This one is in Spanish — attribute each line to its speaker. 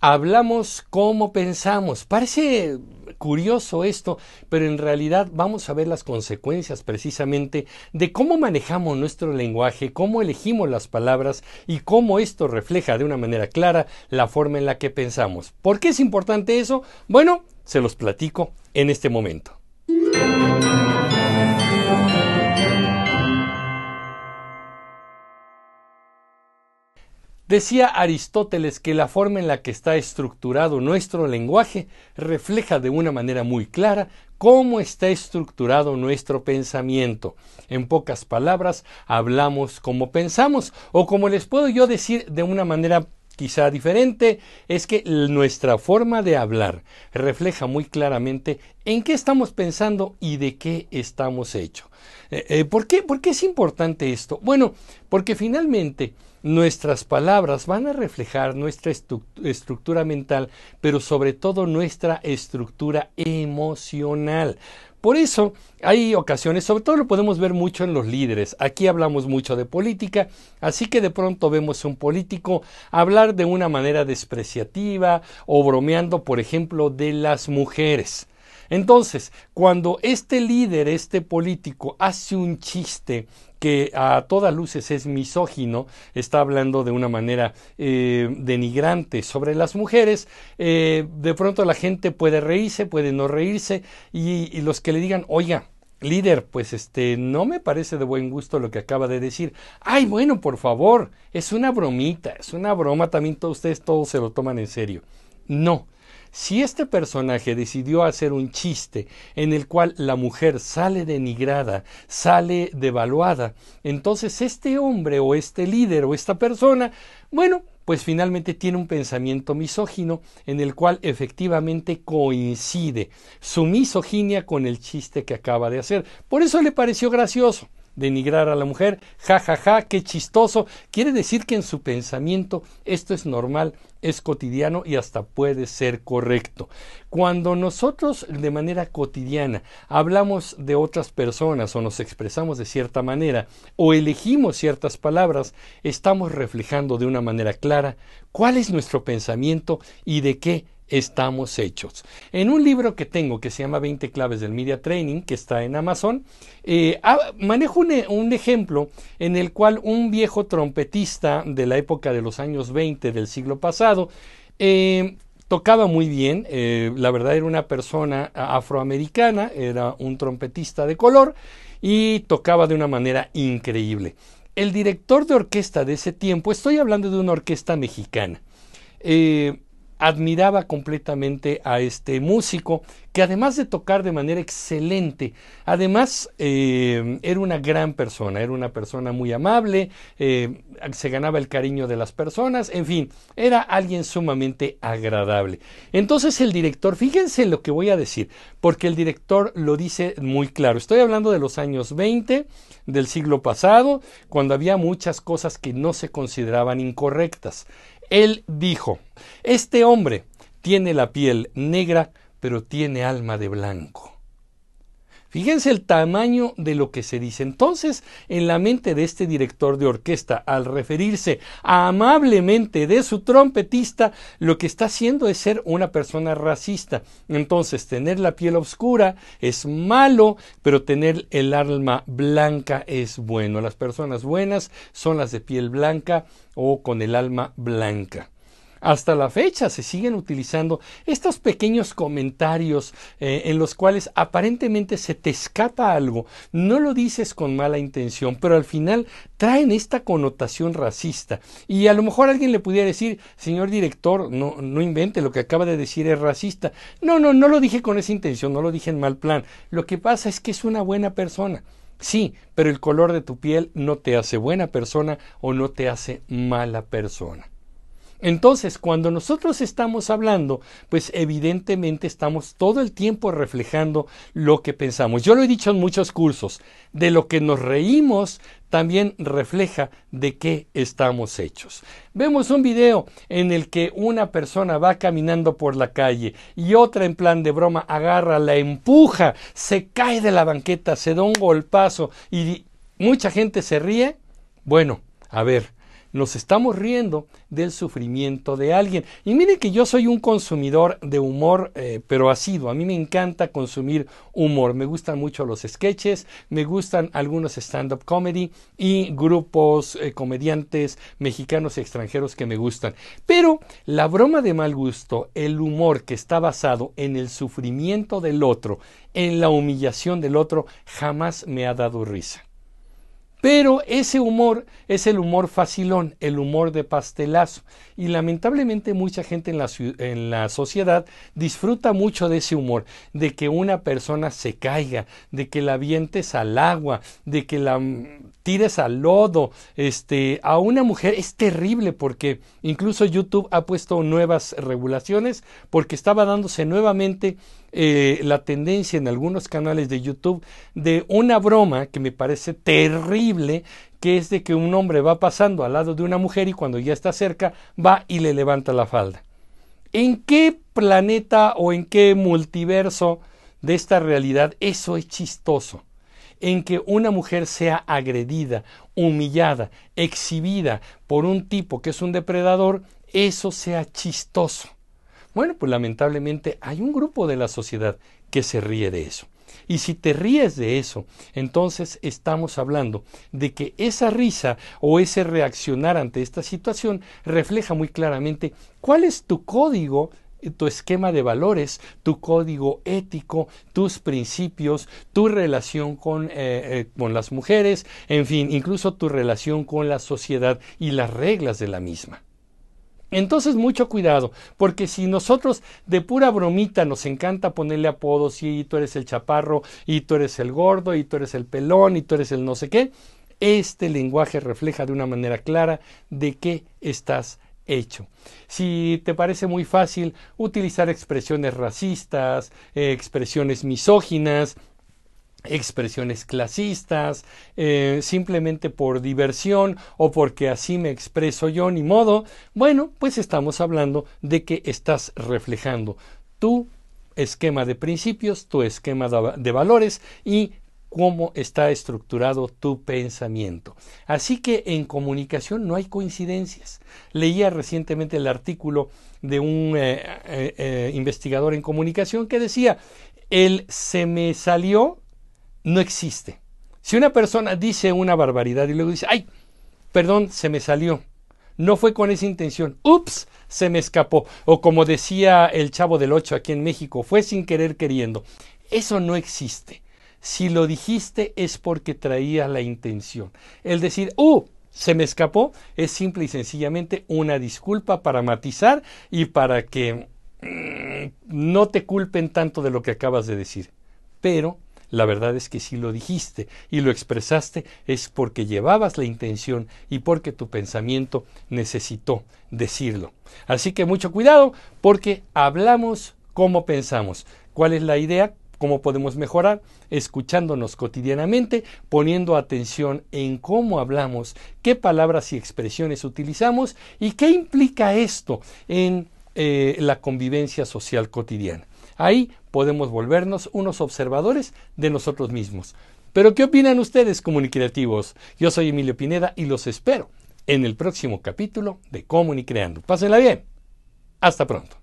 Speaker 1: hablamos como pensamos. Parece curioso esto, pero en realidad vamos a ver las consecuencias precisamente de cómo manejamos nuestro lenguaje, cómo elegimos las palabras y cómo esto refleja de una manera clara la forma en la que pensamos. ¿Por qué es importante eso? Bueno, se los platico en este momento. Decía Aristóteles que la forma en la que está estructurado nuestro lenguaje refleja de una manera muy clara cómo está estructurado nuestro pensamiento. En pocas palabras, hablamos como pensamos, o como les puedo yo decir de una manera quizá diferente, es que nuestra forma de hablar refleja muy claramente en qué estamos pensando y de qué estamos hechos. Eh, eh, ¿por, qué? ¿Por qué es importante esto? Bueno, porque finalmente nuestras palabras van a reflejar nuestra estructura mental, pero sobre todo nuestra estructura emocional. Por eso hay ocasiones, sobre todo lo podemos ver mucho en los líderes. Aquí hablamos mucho de política, así que de pronto vemos a un político hablar de una manera despreciativa o bromeando, por ejemplo, de las mujeres. Entonces, cuando este líder, este político, hace un chiste que a todas luces es misógino, está hablando de una manera eh, denigrante sobre las mujeres, eh, de pronto la gente puede reírse, puede no reírse, y, y los que le digan, oiga, líder, pues este, no me parece de buen gusto lo que acaba de decir. Ay, bueno, por favor, es una bromita, es una broma, también todos ustedes todos se lo toman en serio. No, si este personaje decidió hacer un chiste en el cual la mujer sale denigrada, sale devaluada, entonces este hombre o este líder o esta persona, bueno, pues finalmente tiene un pensamiento misógino en el cual efectivamente coincide su misoginia con el chiste que acaba de hacer. Por eso le pareció gracioso denigrar a la mujer, ja, ja, ja, qué chistoso. Quiere decir que en su pensamiento esto es normal, es cotidiano y hasta puede ser correcto. Cuando nosotros de manera cotidiana hablamos de otras personas o nos expresamos de cierta manera o elegimos ciertas palabras, estamos reflejando de una manera clara cuál es nuestro pensamiento y de qué estamos hechos. En un libro que tengo que se llama 20 claves del Media Training, que está en Amazon, eh, manejo un, ejemplo en el cual un viejo trompetista de la época de los años 20 del siglo pasado eh, tocaba muy bien, eh, la verdad era una persona afroamericana, era un trompetista de color y tocaba de una manera increíble. El director de orquesta de ese tiempo, estoy hablando de una orquesta mexicana, admiraba completamente a este músico que además de tocar de manera excelente, además eh, era una gran persona, era una persona muy amable, eh, se ganaba el cariño de las personas, en fin, era alguien sumamente agradable. Entonces el director, fíjense lo que voy a decir, porque el director lo dice muy claro, estoy hablando de los años 20 del siglo pasado, cuando había muchas cosas que no se consideraban incorrectas. Él dijo, este hombre tiene la piel negra, pero tiene alma de blanco. Fíjense el tamaño de lo que se dice. Entonces, en la mente de este director de orquesta, al referirse amablemente de su trompetista, lo que está haciendo es ser una persona racista. Entonces, tener la piel oscura es malo, pero tener el alma blanca es bueno. Las personas buenas son las de piel blanca o con el alma blanca. Hasta la fecha se siguen utilizando estos pequeños comentarios eh, en los cuales aparentemente se te escapa algo, no lo dices con mala intención, pero al final traen esta connotación racista. Y a lo mejor alguien le pudiera decir, señor director, no, no invente, lo que acaba de decir es racista. No, no, no lo dije con esa intención, no lo dije en mal plan. Lo que pasa es que es una buena persona. Sí, pero el color de tu piel no te hace buena persona o no te hace mala persona. Entonces, cuando nosotros estamos hablando, pues evidentemente estamos todo el tiempo reflejando lo que pensamos. Yo lo he dicho en muchos cursos, de lo que nos reímos también refleja de qué estamos hechos. Vemos un video en el que una persona va caminando por la calle y otra en plan de broma agarra, la empuja, se cae de la banqueta, se da un golpazo y mucha gente se ríe. Bueno, a ver, nos estamos riendo del sufrimiento de alguien. Y mire que yo soy un consumidor de humor, eh, pero asiduo. A mí me encanta consumir humor. Me gustan mucho los sketches, me gustan algunos stand-up comedy y grupos eh, comediantes mexicanos y extranjeros que me gustan. Pero la broma de mal gusto, el humor que está basado en el sufrimiento del otro, en la humillación del otro, jamás me ha dado risa. Pero ese humor es el humor facilón, el humor de pastelazo. Y lamentablemente mucha gente en la, en la, sociedad disfruta mucho de ese humor, de que una persona se caiga, de que la vientes al agua, de que la tires al lodo. Este, a una mujer es terrible porque incluso YouTube ha puesto nuevas regulaciones porque estaba dándose nuevamente eh, la tendencia en algunos canales de YouTube de una broma que me parece terrible, que es de que un hombre va pasando al lado de una mujer y cuando ya está cerca va y le levanta la falda. ¿En qué planeta o en qué multiverso de esta realidad eso es chistoso? En que una mujer sea agredida, humillada, exhibida por un tipo que es un depredador, eso sea chistoso. Bueno, pues lamentablemente hay un grupo de la sociedad que se ríe de eso. Y si te ríes de eso, entonces estamos hablando de que esa risa o ese reaccionar ante esta situación refleja muy claramente cuál es tu código tu esquema de valores, tu código ético, tus principios, tu relación con, eh, eh, con, las mujeres, en fin, incluso tu relación con la sociedad y las reglas de la misma. Entonces mucho cuidado, porque si nosotros de pura bromita nos encanta ponerle apodos y tú eres el chaparro y tú eres el gordo y tú eres el pelón y tú eres el no sé qué, este lenguaje refleja de una manera clara de qué estás hecho. Si te parece muy fácil utilizar expresiones racistas, eh, expresiones misóginas, expresiones clasistas, eh, simplemente por diversión o porque así me expreso yo, ni modo, bueno, pues estamos hablando de que estás reflejando tu esquema de principios, tu esquema de valores y cómo está estructurado tu pensamiento. Así que en comunicación no hay coincidencias. Leía recientemente el artículo de un eh, eh, investigador en comunicación que decía, el se me salió no existe. Si una persona dice una barbaridad y luego dice, ay, perdón, se me salió, no fue con esa intención, ups, se me escapó, o como decía el chavo del 8 aquí en México, fue sin querer queriendo, eso no existe. Si lo dijiste es porque traía la intención. El decir, uh, se me escapó, es simple y sencillamente una disculpa para matizar y para que mm, no te culpen tanto de lo que acabas de decir. Pero la verdad es que si lo dijiste y lo expresaste es porque llevabas la intención y porque tu pensamiento necesitó decirlo. Así que mucho cuidado porque hablamos como pensamos. ¿Cuál es la idea? ¿Cómo podemos mejorar? Escuchándonos cotidianamente, poniendo atención en cómo hablamos, qué palabras y expresiones utilizamos y qué implica esto en eh, la convivencia social cotidiana. Ahí podemos volvernos unos observadores de nosotros mismos. Pero ¿qué opinan ustedes, comunicativos? Yo soy Emilio Pineda y los espero en el próximo capítulo de Comunicreando. Pásenla bien. Hasta pronto.